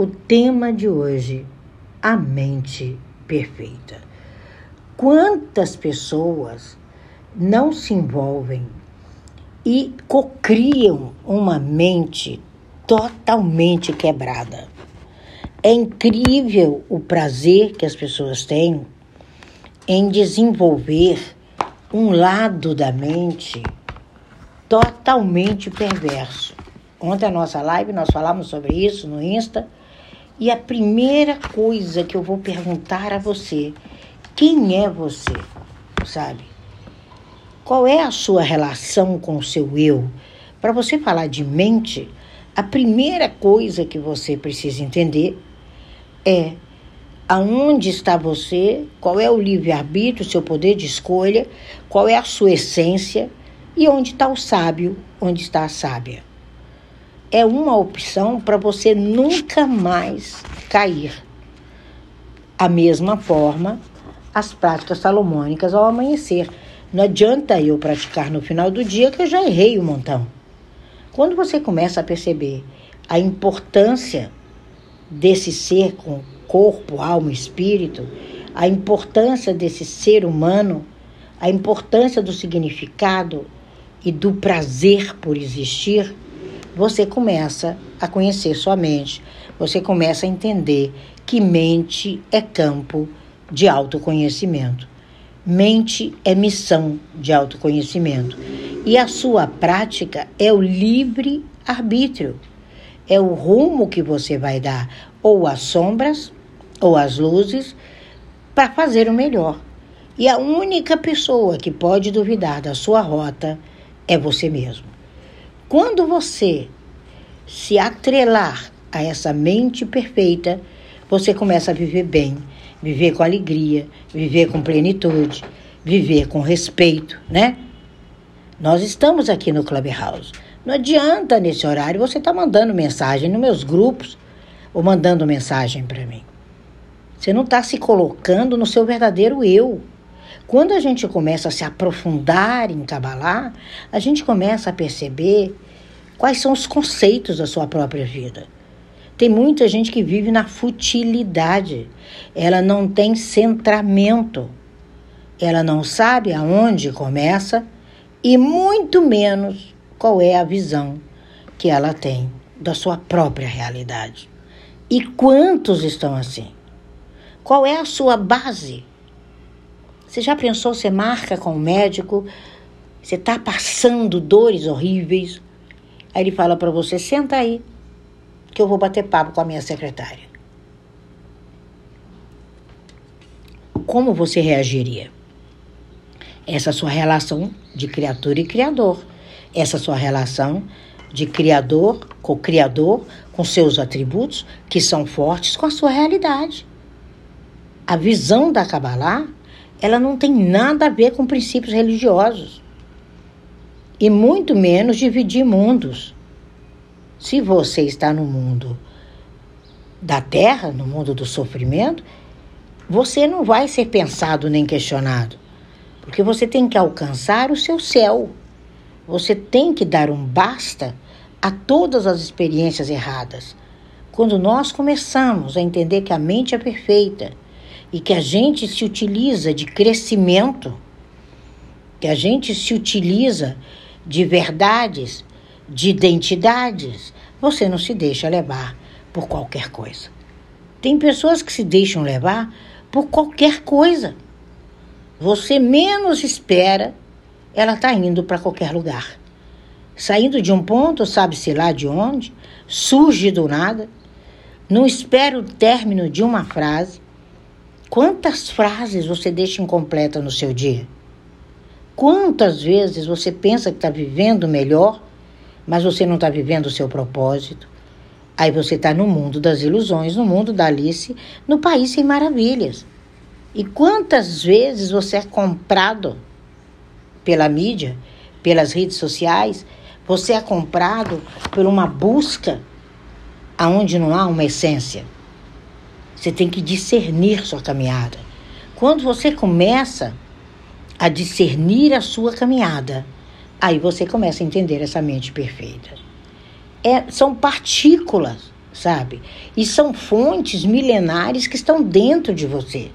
o tema de hoje, a mente perfeita. Quantas pessoas não se envolvem e cocriam uma mente totalmente quebrada? É incrível o prazer que as pessoas têm em desenvolver um lado da mente totalmente perverso. Ontem a nossa live nós falamos sobre isso no Insta. E a primeira coisa que eu vou perguntar a você, quem é você? Sabe? Qual é a sua relação com o seu eu? Para você falar de mente, a primeira coisa que você precisa entender é aonde está você, qual é o livre-arbítrio, seu poder de escolha, qual é a sua essência e onde está o sábio, onde está a sábia. É uma opção para você nunca mais cair. A mesma forma, as práticas salomônicas ao amanhecer. Não adianta eu praticar no final do dia que eu já errei um montão. Quando você começa a perceber a importância desse ser com corpo, alma espírito, a importância desse ser humano, a importância do significado e do prazer por existir, você começa a conhecer sua mente, você começa a entender que mente é campo de autoconhecimento. Mente é missão de autoconhecimento. E a sua prática é o livre arbítrio. É o rumo que você vai dar, ou às sombras, ou às luzes, para fazer o melhor. E a única pessoa que pode duvidar da sua rota é você mesmo. Quando você se atrelar a essa mente perfeita, você começa a viver bem, viver com alegria, viver com plenitude, viver com respeito, né? Nós estamos aqui no Clubhouse. Não adianta nesse horário você estar tá mandando mensagem nos meus grupos ou mandando mensagem para mim. Você não está se colocando no seu verdadeiro eu. Quando a gente começa a se aprofundar em Kabbalah, a gente começa a perceber quais são os conceitos da sua própria vida. Tem muita gente que vive na futilidade. Ela não tem centramento. Ela não sabe aonde começa e muito menos qual é a visão que ela tem da sua própria realidade. E quantos estão assim? Qual é a sua base? Você já pensou, você marca com o médico, você está passando dores horríveis, aí ele fala para você, senta aí, que eu vou bater papo com a minha secretária. Como você reagiria? Essa sua relação de criatura e criador. Essa sua relação de criador, co-criador, com seus atributos que são fortes com a sua realidade. A visão da Kabbalah ela não tem nada a ver com princípios religiosos. E muito menos dividir mundos. Se você está no mundo da terra, no mundo do sofrimento, você não vai ser pensado nem questionado. Porque você tem que alcançar o seu céu. Você tem que dar um basta a todas as experiências erradas. Quando nós começamos a entender que a mente é perfeita, e que a gente se utiliza de crescimento, que a gente se utiliza de verdades, de identidades, você não se deixa levar por qualquer coisa. Tem pessoas que se deixam levar por qualquer coisa. Você menos espera, ela está indo para qualquer lugar. Saindo de um ponto, sabe-se lá de onde, surge do nada, não espera o término de uma frase, Quantas frases você deixa incompleta no seu dia? Quantas vezes você pensa que está vivendo melhor, mas você não está vivendo o seu propósito? Aí você está no mundo das ilusões, no mundo da Alice, no país sem maravilhas. E quantas vezes você é comprado pela mídia, pelas redes sociais, você é comprado por uma busca aonde não há uma essência? Você tem que discernir sua caminhada. Quando você começa a discernir a sua caminhada, aí você começa a entender essa mente perfeita. É, são partículas. sabe? E são fontes milenares que estão dentro de você.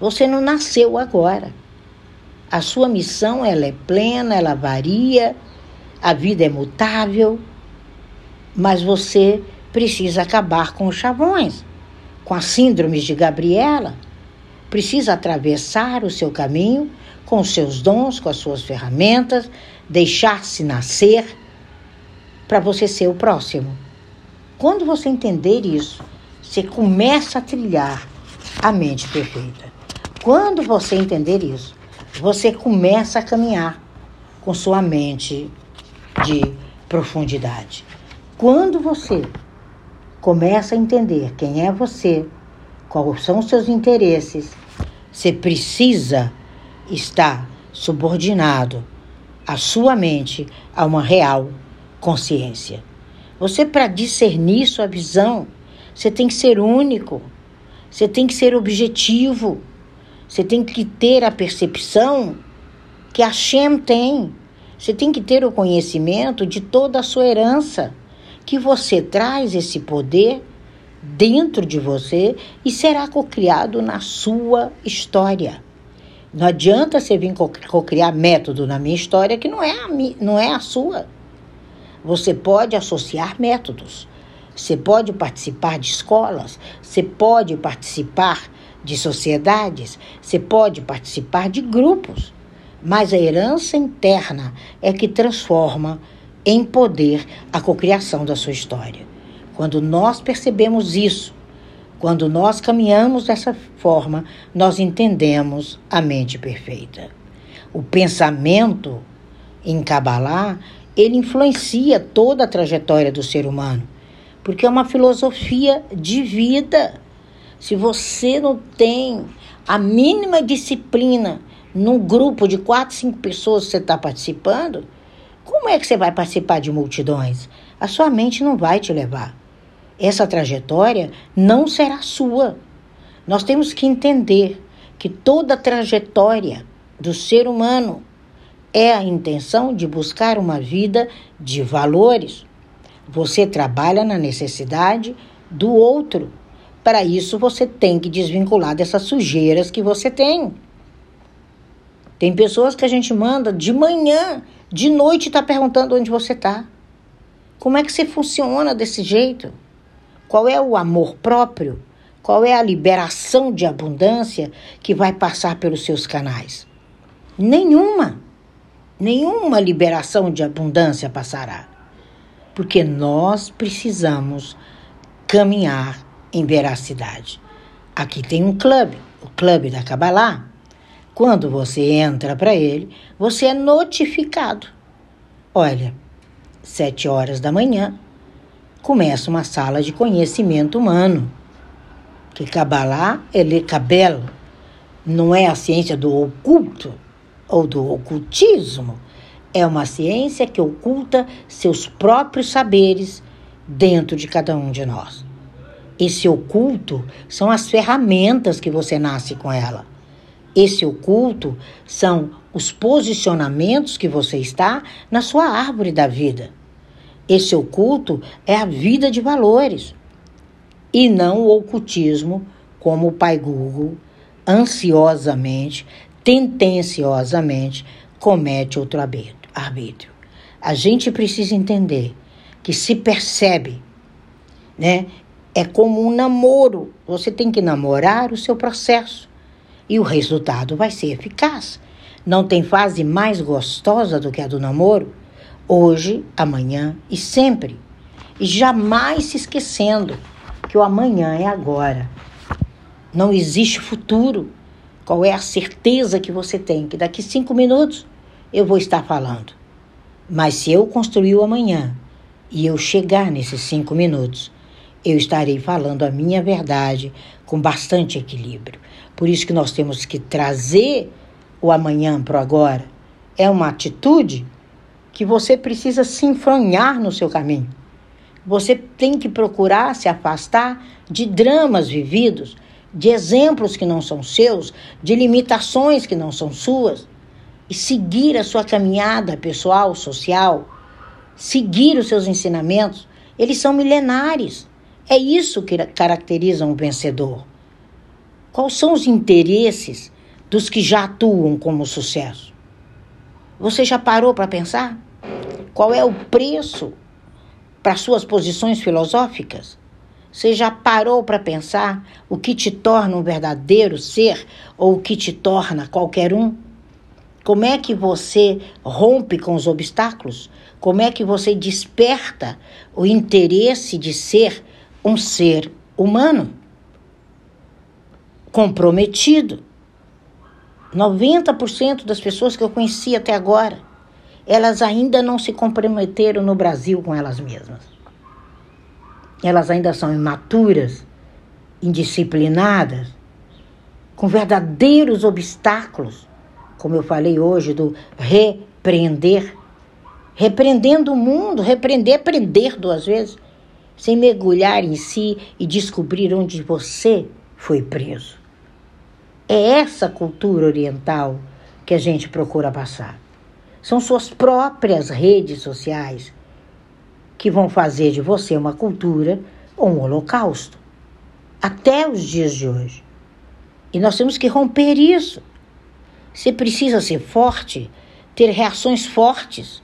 Você não nasceu agora. A sua missão ela é plena, ela varia, a vida é mutável, mas você precisa acabar com os chavões, com as síndromes de Gabriela. Precisa atravessar o seu caminho com seus dons, com as suas ferramentas, deixar-se nascer para você ser o próximo. Quando você entender isso, você começa a trilhar a mente perfeita. Quando você entender isso, você começa a caminhar com sua mente de profundidade. Quando você começa a entender quem é você, quais são os seus interesses, você precisa estar subordinado a sua mente a uma real consciência. Você, para discernir sua visão, você tem que ser único, você tem que ser objetivo, você tem que ter a percepção que a Shem tem. Você tem que ter o conhecimento de toda a sua herança, que você traz esse poder dentro de você e será cocriado na sua história. Não adianta você vir cocriar método na minha história que não é a, não é a sua. Você pode associar métodos. Você pode participar de escolas, você pode participar de sociedades, você pode participar de grupos, mas a herança interna é que transforma em poder a cocriação da sua história. Quando nós percebemos isso, quando nós caminhamos dessa forma, nós entendemos a mente perfeita. O pensamento em Kabbalah ele influencia toda a trajetória do ser humano, porque é uma filosofia de vida. Se você não tem a mínima disciplina num grupo de quatro, cinco pessoas que você está participando, como é que você vai participar de multidões? A sua mente não vai te levar. Essa trajetória não será sua. Nós temos que entender que toda trajetória do ser humano é a intenção de buscar uma vida de valores. Você trabalha na necessidade do outro. Para isso, você tem que desvincular dessas sujeiras que você tem. Tem pessoas que a gente manda de manhã, de noite, está perguntando onde você está. Como é que você funciona desse jeito? Qual é o amor próprio? Qual é a liberação de abundância que vai passar pelos seus canais? Nenhuma nenhuma liberação de abundância passará. Porque nós precisamos caminhar em veracidade. Aqui tem um clube, o clube da Kabbalah. Quando você entra para ele, você é notificado. Olha, sete horas da manhã, começa uma sala de conhecimento humano. Que Kabbalah é Lekabel, não é a ciência do oculto, ou do ocultismo é uma ciência que oculta seus próprios saberes dentro de cada um de nós. Esse oculto são as ferramentas que você nasce com ela. Esse oculto são os posicionamentos que você está na sua árvore da vida. Esse oculto é a vida de valores e não o ocultismo, como o pai Google ansiosamente tendenciosamente comete outro arbítrio. A gente precisa entender que se percebe, né? É como um namoro. Você tem que namorar o seu processo e o resultado vai ser eficaz. Não tem fase mais gostosa do que a do namoro? Hoje, amanhã e sempre. E jamais se esquecendo que o amanhã é agora. Não existe futuro. Qual é a certeza que você tem que daqui cinco minutos eu vou estar falando? Mas se eu construir o amanhã e eu chegar nesses cinco minutos, eu estarei falando a minha verdade com bastante equilíbrio. Por isso que nós temos que trazer o amanhã para o agora. É uma atitude que você precisa se enfronhar no seu caminho. Você tem que procurar se afastar de dramas vividos de exemplos que não são seus, de limitações que não são suas, e seguir a sua caminhada pessoal, social, seguir os seus ensinamentos, eles são milenares. É isso que caracteriza um vencedor. Quais são os interesses dos que já atuam como sucesso? Você já parou para pensar? Qual é o preço para suas posições filosóficas? Você já parou para pensar o que te torna um verdadeiro ser ou o que te torna qualquer um? Como é que você rompe com os obstáculos? Como é que você desperta o interesse de ser um ser humano? Comprometido. 90% das pessoas que eu conheci até agora, elas ainda não se comprometeram no Brasil com elas mesmas. Elas ainda são imaturas, indisciplinadas, com verdadeiros obstáculos como eu falei hoje, do repreender. Repreendendo o mundo, repreender, prender duas vezes, sem mergulhar em si e descobrir onde você foi preso. É essa cultura oriental que a gente procura passar. São suas próprias redes sociais que vão fazer de você uma cultura ou um holocausto. Até os dias de hoje. E nós temos que romper isso. Você precisa ser forte, ter reações fortes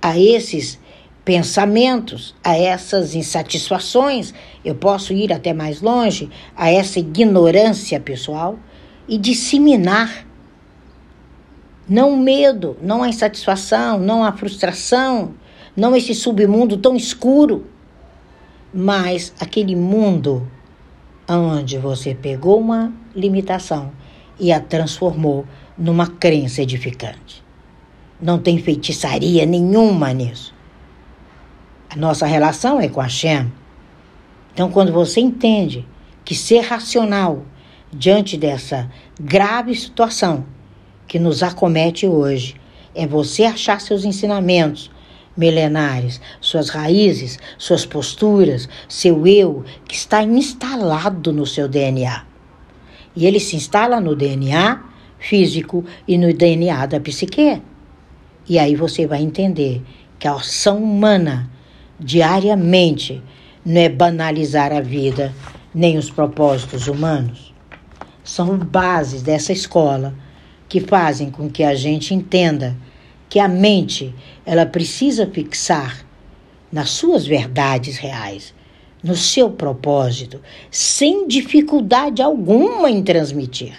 a esses pensamentos, a essas insatisfações. Eu posso ir até mais longe, a essa ignorância pessoal e disseminar. Não o medo, não a insatisfação, não a frustração, não esse submundo tão escuro, mas aquele mundo onde você pegou uma limitação e a transformou numa crença edificante. Não tem feitiçaria nenhuma nisso. A nossa relação é com a Shem. Então, quando você entende que ser racional diante dessa grave situação que nos acomete hoje é você achar seus ensinamentos milenares, suas raízes, suas posturas, seu eu que está instalado no seu DNA. E ele se instala no DNA físico e no DNA da psique. E aí você vai entender que a ação humana diariamente não é banalizar a vida nem os propósitos humanos. São bases dessa escola que fazem com que a gente entenda que a mente ela precisa fixar nas suas verdades reais no seu propósito, sem dificuldade alguma em transmitir.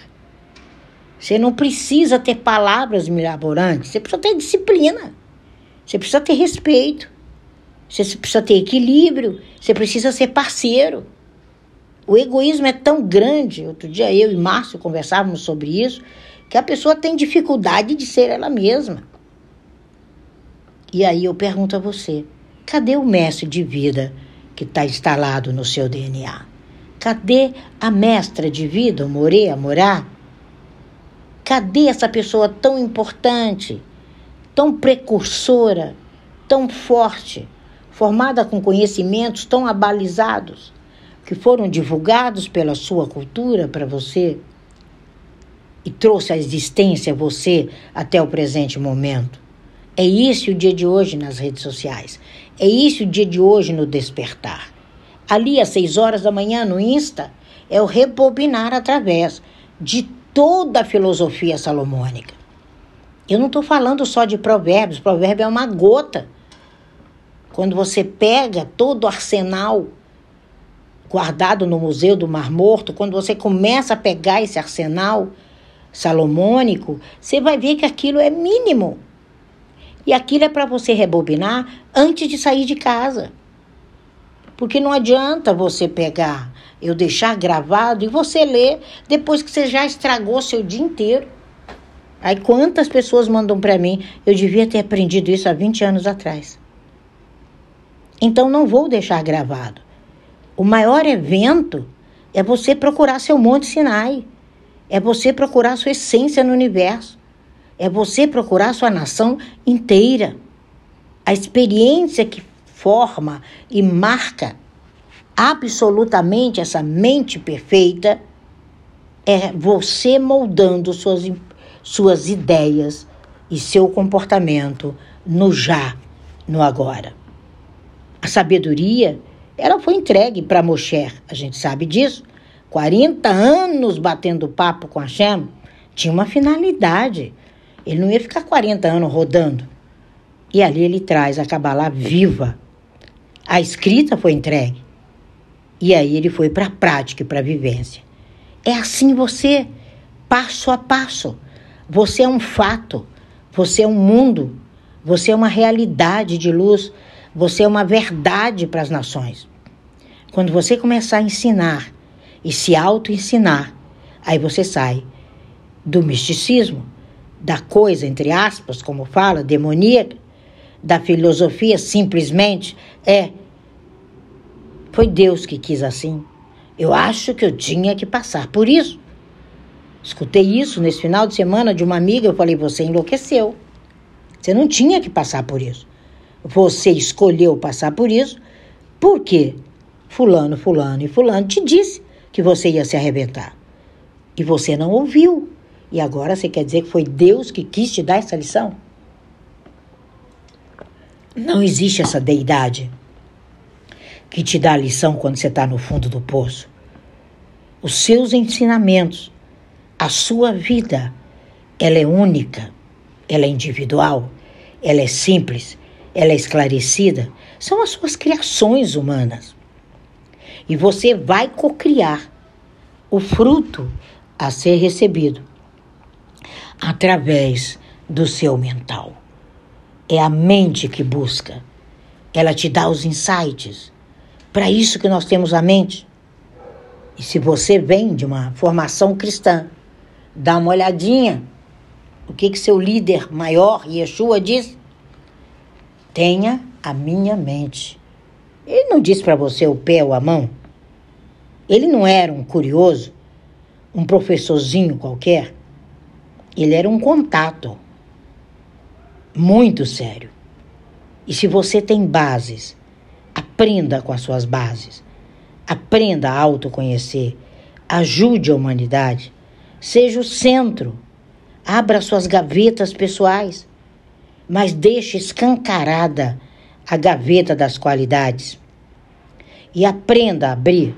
Você não precisa ter palavras mirabolantes, você precisa ter disciplina, você precisa ter respeito, você precisa ter equilíbrio, você precisa ser parceiro. O egoísmo é tão grande, outro dia eu e Márcio conversávamos sobre isso, que a pessoa tem dificuldade de ser ela mesma. E aí eu pergunto a você: cadê o mestre de vida? que está instalado no seu DNA? Cadê a mestra de vida, o Morê, Morá? Cadê essa pessoa tão importante, tão precursora, tão forte, formada com conhecimentos tão abalizados, que foram divulgados pela sua cultura para você e trouxe a existência você até o presente momento? É isso o dia de hoje nas redes sociais. É isso o dia de hoje no despertar. Ali às seis horas da manhã no Insta é o rebobinar através de toda a filosofia salomônica. Eu não estou falando só de provérbios, provérbio é uma gota. Quando você pega todo o arsenal guardado no Museu do Mar Morto, quando você começa a pegar esse arsenal salomônico, você vai ver que aquilo é mínimo. E aquilo é para você rebobinar antes de sair de casa. Porque não adianta você pegar, eu deixar gravado e você ler depois que você já estragou seu dia inteiro. Aí quantas pessoas mandam para mim, eu devia ter aprendido isso há 20 anos atrás. Então não vou deixar gravado. O maior evento é você procurar seu Monte Sinai. É você procurar sua essência no universo é você procurar sua nação inteira. A experiência que forma e marca absolutamente essa mente perfeita é você moldando suas, suas ideias e seu comportamento no já, no agora. A sabedoria ela foi entregue para Moshe, a gente sabe disso. 40 anos batendo papo com Hashem, tinha uma finalidade. Ele não ia ficar 40 anos rodando. E ali ele traz a Kabbalah viva. A escrita foi entregue. E aí ele foi para a prática e para a vivência. É assim você, passo a passo. Você é um fato, você é um mundo, você é uma realidade de luz, você é uma verdade para as nações. Quando você começar a ensinar e se auto-ensinar, aí você sai do misticismo, da coisa, entre aspas, como fala, demoníaca, da filosofia simplesmente é foi Deus que quis assim. Eu acho que eu tinha que passar por isso. Escutei isso nesse final de semana de uma amiga, eu falei: "Você enlouqueceu. Você não tinha que passar por isso. Você escolheu passar por isso porque fulano, fulano e fulano te disse que você ia se arrebentar. E você não ouviu. E agora você quer dizer que foi Deus que quis te dar essa lição? Não existe essa deidade que te dá a lição quando você está no fundo do poço. Os seus ensinamentos, a sua vida, ela é única, ela é individual, ela é simples, ela é esclarecida. São as suas criações humanas. E você vai cocriar o fruto a ser recebido através do seu mental. É a mente que busca. Ela te dá os insights. Para isso que nós temos a mente. E se você vem de uma formação cristã, dá uma olhadinha. O que, que seu líder maior, Yeshua, diz? Tenha a minha mente. Ele não disse para você o pé ou a mão. Ele não era um curioso, um professorzinho qualquer. Ele era um contato muito sério. E se você tem bases, aprenda com as suas bases. Aprenda a autoconhecer. Ajude a humanidade. Seja o centro. Abra suas gavetas pessoais. Mas deixe escancarada a gaveta das qualidades. E aprenda a abrir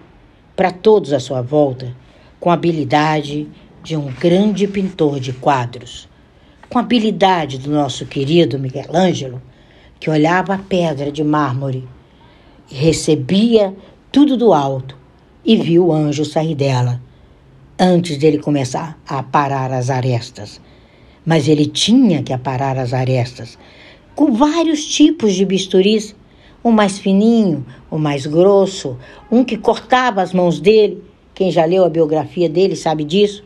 para todos à sua volta com a habilidade de um grande pintor de quadros, com a habilidade do nosso querido Miguel Ângelo, que olhava a pedra de mármore e recebia tudo do alto e viu o anjo sair dela antes dele começar a aparar as arestas. Mas ele tinha que aparar as arestas com vários tipos de bisturis, um mais fininho, um mais grosso, um que cortava as mãos dele. Quem já leu a biografia dele sabe disso.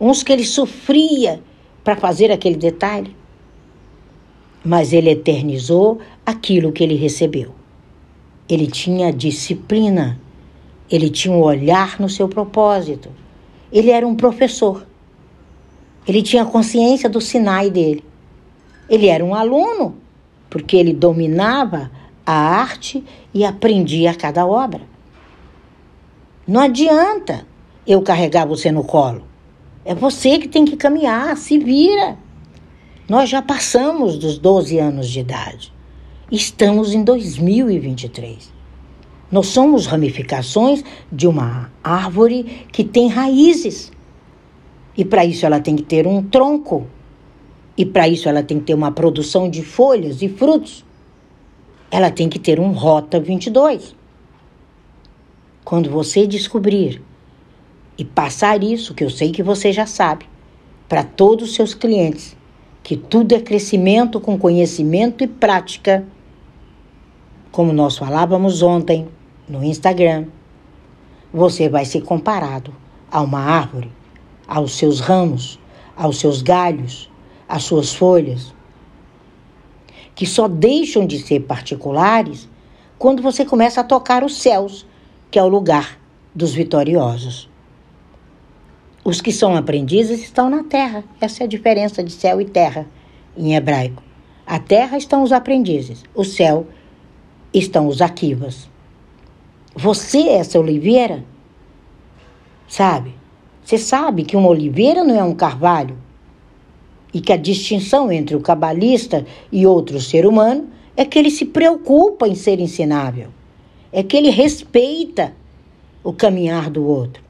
Uns que ele sofria para fazer aquele detalhe. Mas ele eternizou aquilo que ele recebeu. Ele tinha disciplina, ele tinha um olhar no seu propósito. Ele era um professor. Ele tinha consciência do Sinai dele. Ele era um aluno, porque ele dominava a arte e aprendia a cada obra. Não adianta eu carregar você no colo. É você que tem que caminhar, se vira. Nós já passamos dos 12 anos de idade. Estamos em 2023. Nós somos ramificações de uma árvore que tem raízes. E para isso ela tem que ter um tronco. E para isso ela tem que ter uma produção de folhas e frutos. Ela tem que ter um Rota 22. Quando você descobrir e passar isso, que eu sei que você já sabe, para todos os seus clientes, que tudo é crescimento com conhecimento e prática, como nós falávamos ontem no Instagram, você vai ser comparado a uma árvore, aos seus ramos, aos seus galhos, às suas folhas, que só deixam de ser particulares quando você começa a tocar os céus, que é o lugar dos vitoriosos. Os que são aprendizes estão na terra. Essa é a diferença de céu e terra em hebraico. A terra estão os aprendizes, o céu estão os aquivas. Você é essa oliveira? Sabe? Você sabe que uma oliveira não é um carvalho e que a distinção entre o cabalista e outro ser humano é que ele se preocupa em ser ensinável. é que ele respeita o caminhar do outro.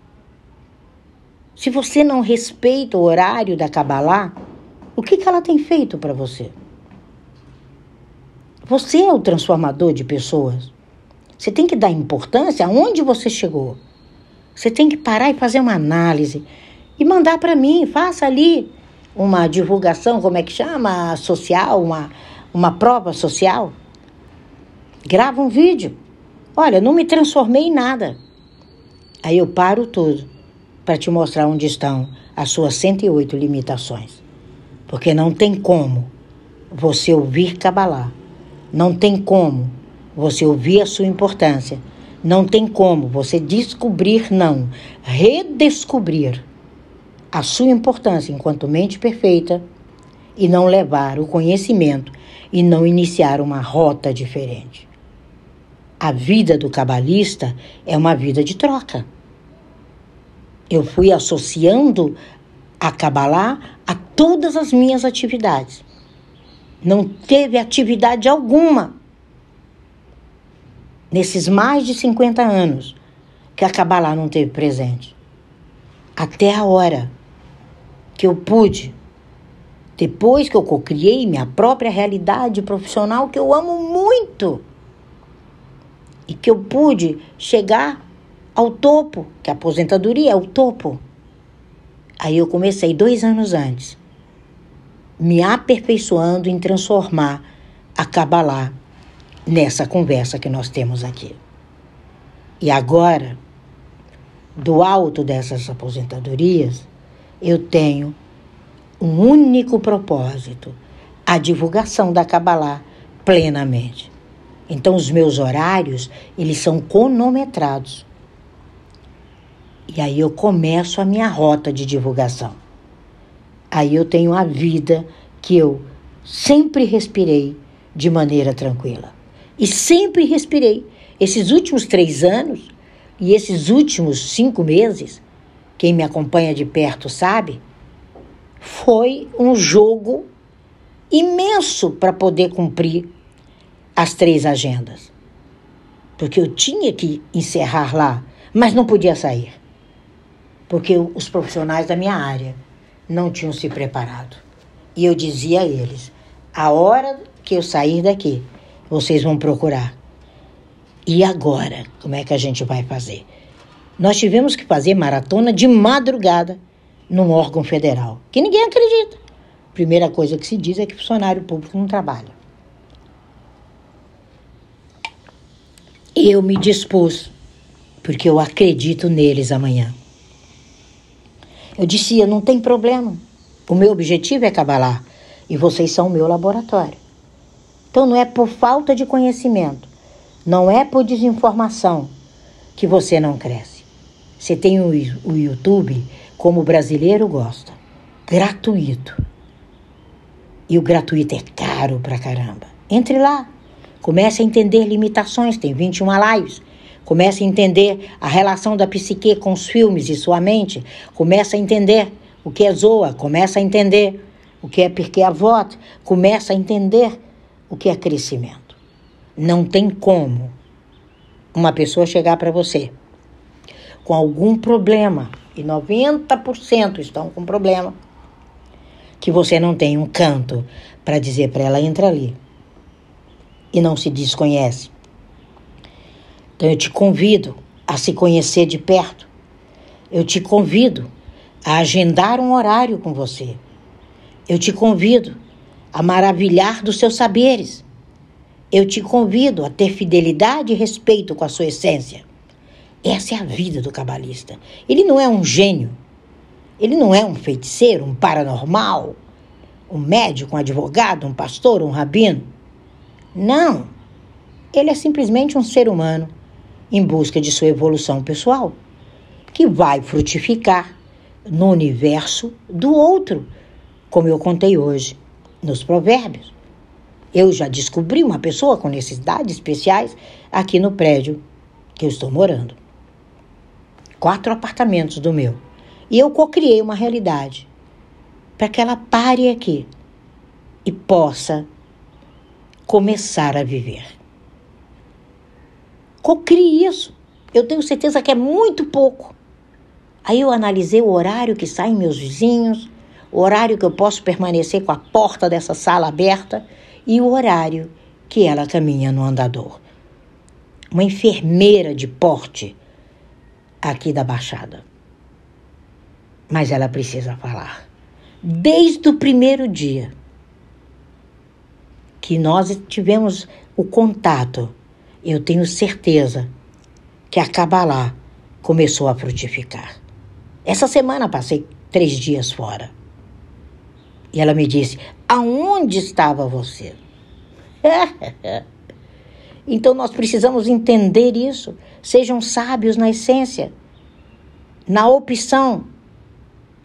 Se você não respeita o horário da Kabbalah, o que, que ela tem feito para você? Você é o transformador de pessoas. Você tem que dar importância aonde você chegou. Você tem que parar e fazer uma análise e mandar para mim. Faça ali uma divulgação, como é que chama? Social, uma, uma prova social. Grava um vídeo. Olha, não me transformei em nada. Aí eu paro tudo para te mostrar onde estão as suas 108 limitações. Porque não tem como você ouvir Kabbalah não tem como você ouvir a sua importância. Não tem como você descobrir, não, redescobrir a sua importância enquanto mente perfeita e não levar o conhecimento e não iniciar uma rota diferente. A vida do cabalista é uma vida de troca. Eu fui associando a Kabbalah a todas as minhas atividades. Não teve atividade alguma nesses mais de 50 anos que a Kabbalah não teve presente. Até a hora que eu pude, depois que eu criei minha própria realidade profissional, que eu amo muito, e que eu pude chegar ao topo, que a aposentadoria é o topo. Aí eu comecei dois anos antes me aperfeiçoando em transformar a Kabbalah nessa conversa que nós temos aqui. E agora, do alto dessas aposentadorias, eu tenho um único propósito: a divulgação da Kabbalah plenamente. Então, os meus horários, eles são cronometrados. E aí eu começo a minha rota de divulgação aí eu tenho a vida que eu sempre respirei de maneira tranquila. E sempre respirei. Esses últimos três anos e esses últimos cinco meses, quem me acompanha de perto sabe, foi um jogo imenso para poder cumprir as três agendas. Porque eu tinha que encerrar lá, mas não podia sair. Porque os profissionais da minha área não tinham se preparado. E eu dizia a eles: a hora que eu sair daqui, vocês vão procurar. E agora, como é que a gente vai fazer? Nós tivemos que fazer maratona de madrugada num órgão federal, que ninguém acredita. Primeira coisa que se diz é que funcionário público não trabalha. Eu me dispus, porque eu acredito neles amanhã. Eu dizia: não tem problema. O meu objetivo é Cabalá e vocês são o meu laboratório. Então não é por falta de conhecimento, não é por desinformação que você não cresce. Você tem o, o YouTube como o brasileiro gosta, gratuito. E o gratuito é caro pra caramba. Entre lá, comece a entender limitações, tem 21 lives Comece a entender a relação da psique com os filmes e sua mente. Começa a entender o que é Zoa. Começa a entender o que é porque avot. Começa a entender o que é crescimento. Não tem como uma pessoa chegar para você com algum problema, e 90% estão com problema, que você não tem um canto para dizer para ela entra ali e não se desconhece. Então eu te convido a se conhecer de perto. Eu te convido a agendar um horário com você. Eu te convido a maravilhar dos seus saberes. Eu te convido a ter fidelidade e respeito com a sua essência. Essa é a vida do cabalista. Ele não é um gênio. Ele não é um feiticeiro, um paranormal, um médico, um advogado, um pastor, um rabino. Não. Ele é simplesmente um ser humano em busca de sua evolução pessoal, que vai frutificar no universo do outro, como eu contei hoje nos Provérbios. Eu já descobri uma pessoa com necessidades especiais aqui no prédio que eu estou morando. Quatro apartamentos do meu. E eu cocriei uma realidade para que ela pare aqui e possa começar a viver. Cocrie isso. Eu tenho certeza que é muito pouco. Aí eu analisei o horário que saem meus vizinhos, o horário que eu posso permanecer com a porta dessa sala aberta e o horário que ela caminha no andador. Uma enfermeira de porte aqui da Baixada. Mas ela precisa falar. Desde o primeiro dia que nós tivemos o contato, eu tenho certeza que a Cabalá começou a frutificar. Essa semana passei três dias fora. E ela me disse: Aonde estava você? então nós precisamos entender isso. Sejam sábios na essência, na opção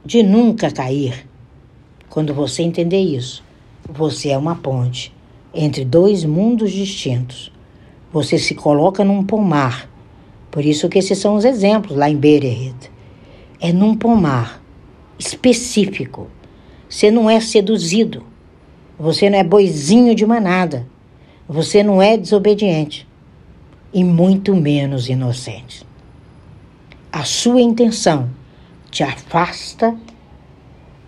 de nunca cair. Quando você entender isso, você é uma ponte entre dois mundos distintos. Você se coloca num pomar. Por isso que esses são os exemplos lá em Bereret. É num pomar específico. Você não é seduzido. Você não é boizinho de manada. Você não é desobediente. E muito menos inocente. A sua intenção te afasta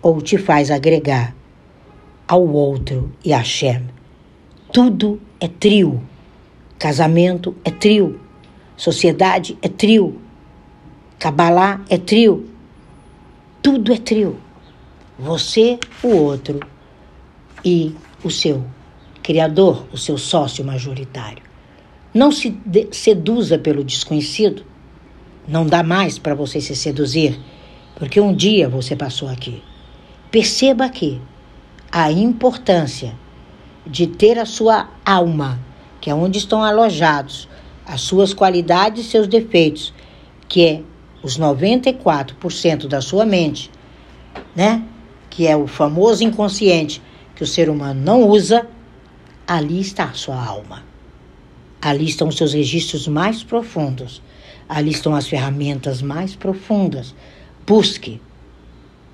ou te faz agregar ao outro e a Hashem tudo é trio. Casamento é trio. Sociedade é trio. Cabalá é trio. Tudo é trio. Você, o outro e o seu criador, o seu sócio majoritário. Não se seduza pelo desconhecido. Não dá mais para você se seduzir, porque um dia você passou aqui. Perceba aqui a importância de ter a sua alma, que é onde estão alojados as suas qualidades e seus defeitos, que é os 94% da sua mente, né? Que é o famoso inconsciente que o ser humano não usa, ali está a sua alma. Ali estão seus registros mais profundos. Ali estão as ferramentas mais profundas. Busque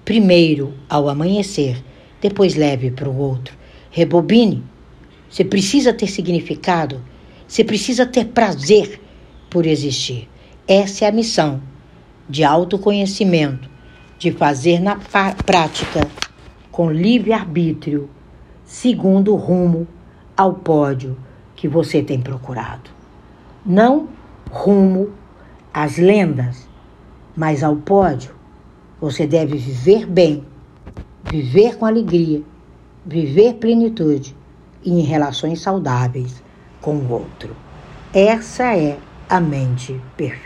primeiro ao amanhecer, depois leve para o outro. Rebobine. Você precisa ter significado. Você precisa ter prazer por existir. Essa é a missão de autoconhecimento, de fazer na prática com livre-arbítrio, segundo o rumo ao pódio que você tem procurado. Não rumo às lendas, mas ao pódio. Você deve viver bem, viver com alegria viver plenitude e em relações saudáveis com o outro. Essa é a mente perfeita.